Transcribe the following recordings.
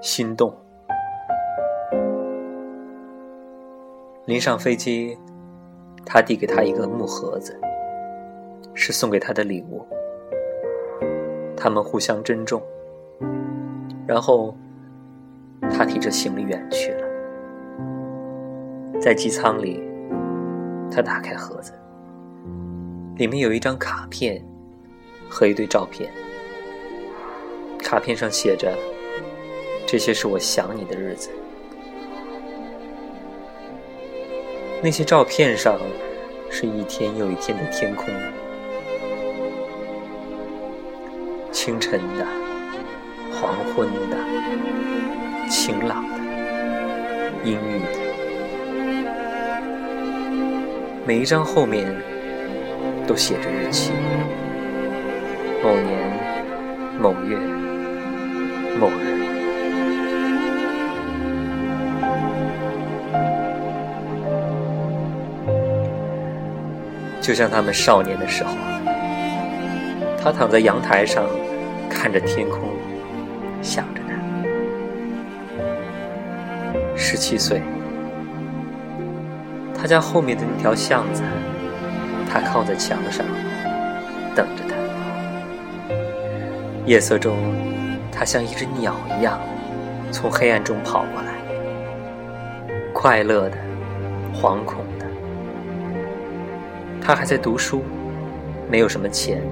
心动。临上飞机，他递给他一个木盒子，是送给他的礼物。他们互相珍重，然后他提着行李远去了。在机舱里，他打开盒子，里面有一张卡片和一堆照片。卡片上写着：“这些是我想你的日子。”那些照片上是一天又一天的天空，清晨的、黄昏的、晴朗的、阴郁的，每一张后面都写着日期，某年某月。某日，就像他们少年的时候，他躺在阳台上，看着天空，想着他。十七岁，他家后面的那条巷子，他靠在墙上，等着他。夜色中。他像一只鸟一样，从黑暗中跑过来，快乐的，惶恐。他还在读书，没有什么钱，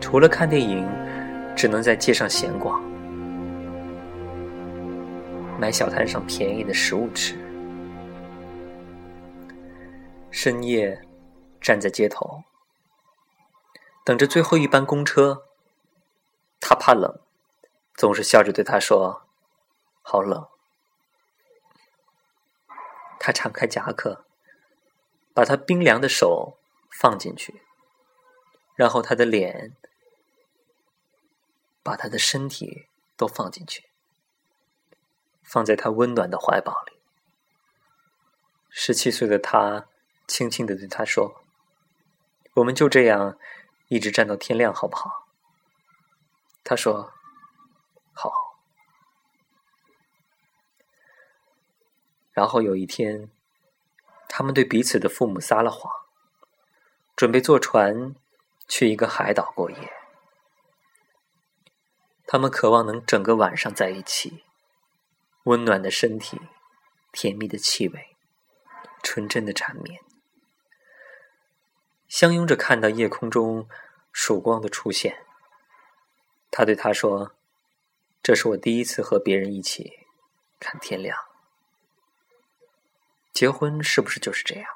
除了看电影，只能在街上闲逛，买小摊上便宜的食物吃。深夜，站在街头，等着最后一班公车。他怕冷，总是笑着对他说：“好冷。”他敞开夹克，把他冰凉的手放进去，然后他的脸，把他的身体都放进去，放在他温暖的怀抱里。十七岁的他轻轻的对他说：“我们就这样一直站到天亮，好不好？”他说：“好。”然后有一天，他们对彼此的父母撒了谎，准备坐船去一个海岛过夜。他们渴望能整个晚上在一起，温暖的身体，甜蜜的气味，纯真的缠绵，相拥着看到夜空中曙光的出现。他对他说：“这是我第一次和别人一起看天亮。结婚是不是就是这样？”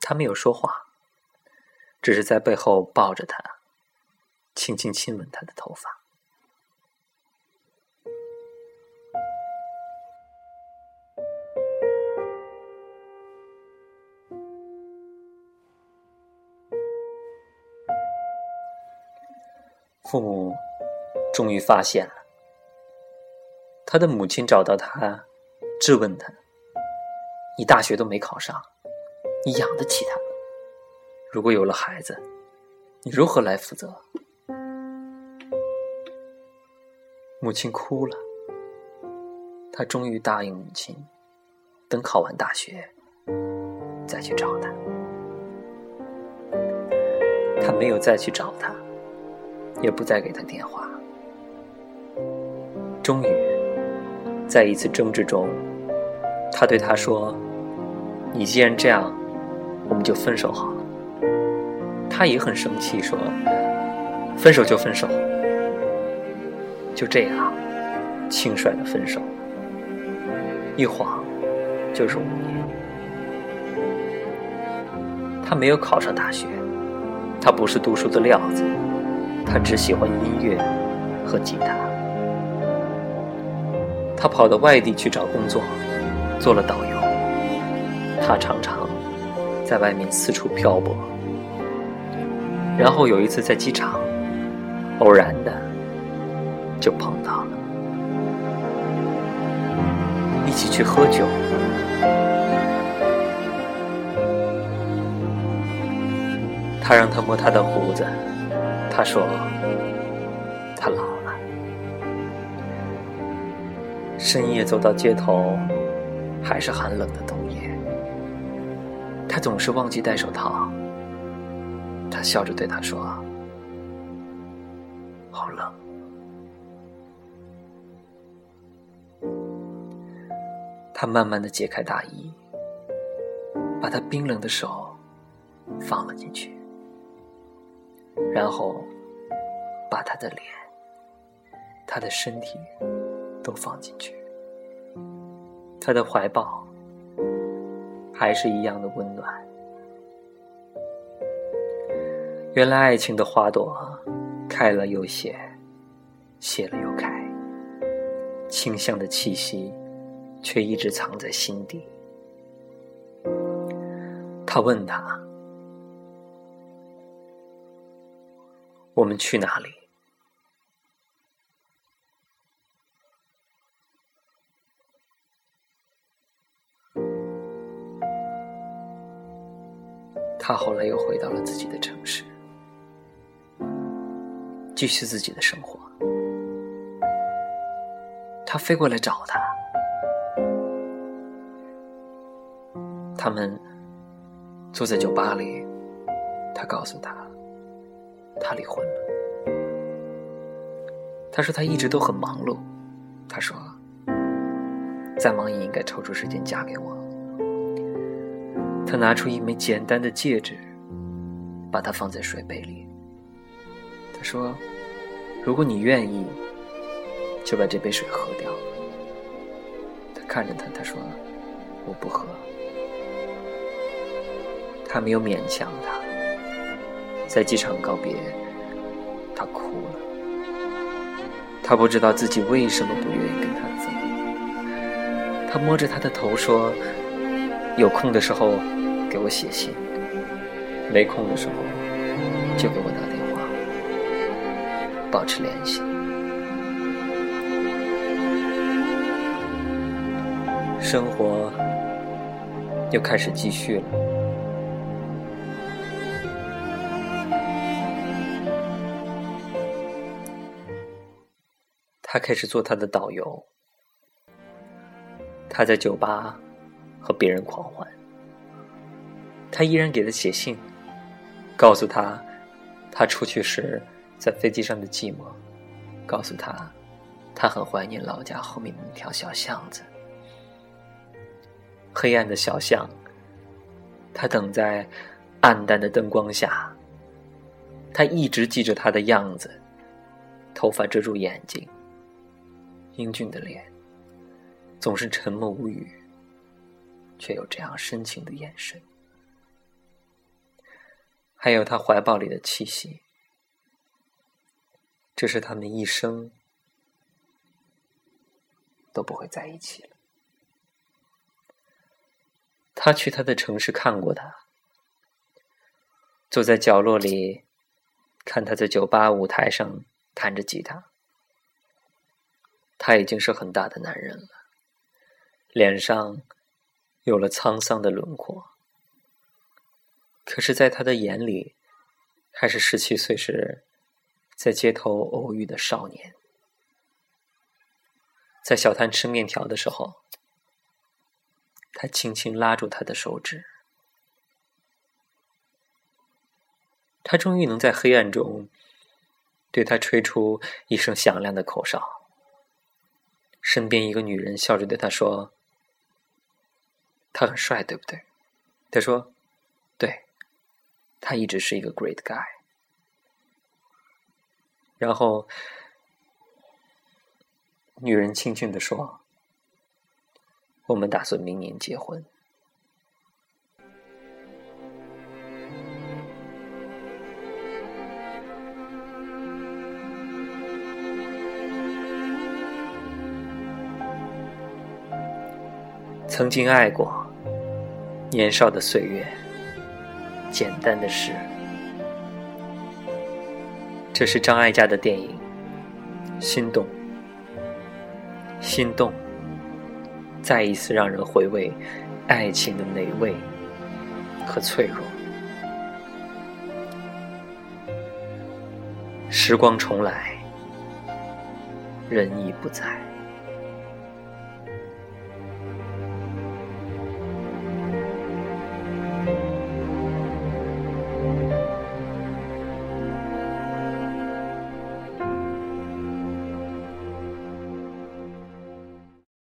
他没有说话，只是在背后抱着他，轻轻亲吻他的头发。父母终于发现了，他的母亲找到他，质问他：“你大学都没考上，你养得起他吗？如果有了孩子，你如何来负责？”母亲哭了。他终于答应母亲，等考完大学再去找他。他没有再去找他。也不再给他电话。终于，在一次争执中，他对他说：“你既然这样，我们就分手好了。”他也很生气，说：“分手就分手。”就这样，轻率的分手，一晃就是五年。他没有考上大学，他不是读书的料子。他只喜欢音乐和吉他。他跑到外地去找工作，做了导游。他常常在外面四处漂泊。然后有一次在机场，偶然的就碰到了，一起去喝酒。他让他摸他的胡子。他说：“他老了。”深夜走到街头，还是寒冷的冬。他总是忘记戴手套。他笑着对他说：“好冷。”他慢慢的解开大衣，把他冰冷的手放了进去，然后把他的脸、他的身体都放进去。他的怀抱还是一样的温暖。原来爱情的花朵开了又谢，谢了又开，清香的气息。却一直藏在心底。他问他：“我们去哪里？”他后来又回到了自己的城市，继续自己的生活。他飞过来找他。他们坐在酒吧里，他告诉他，他离婚了。他说他一直都很忙碌。他说，再忙也应该抽出时间嫁给我。他拿出一枚简单的戒指，把它放在水杯里。他说，如果你愿意，就把这杯水喝掉。他看着他，他说，我不喝。他没有勉强他，在机场告别，他哭了。他不知道自己为什么不愿意跟他走。他摸着他的头说：“有空的时候给我写信，没空的时候就给我打电话，保持联系。”生活又开始继续了。他开始做他的导游。他在酒吧和别人狂欢。他依然给他写信，告诉他他出去时在飞机上的寂寞，告诉他他很怀念老家后面的那条小巷子，黑暗的小巷。他等在暗淡的灯光下。他一直记着他的样子，头发遮住眼睛。英俊的脸，总是沉默无语，却有这样深情的眼神。还有他怀抱里的气息，这是他们一生都不会在一起了。他去他的城市看过他，坐在角落里，看他在酒吧舞台上弹着吉他。他已经是很大的男人了，脸上有了沧桑的轮廓。可是，在他的眼里，还是十七岁时在街头偶遇的少年。在小摊吃面条的时候，他轻轻拉住他的手指。他终于能在黑暗中对他吹出一声响亮的口哨。身边一个女人笑着对他说：“他很帅，对不对？”他说：“对，他一直是一个 great guy。”然后，女人轻轻的说：“我们打算明年结婚。”曾经爱过，年少的岁月，简单的事。这是张艾嘉的电影《心动》，心动，再一次让人回味爱情的美味和脆弱。时光重来，人已不在。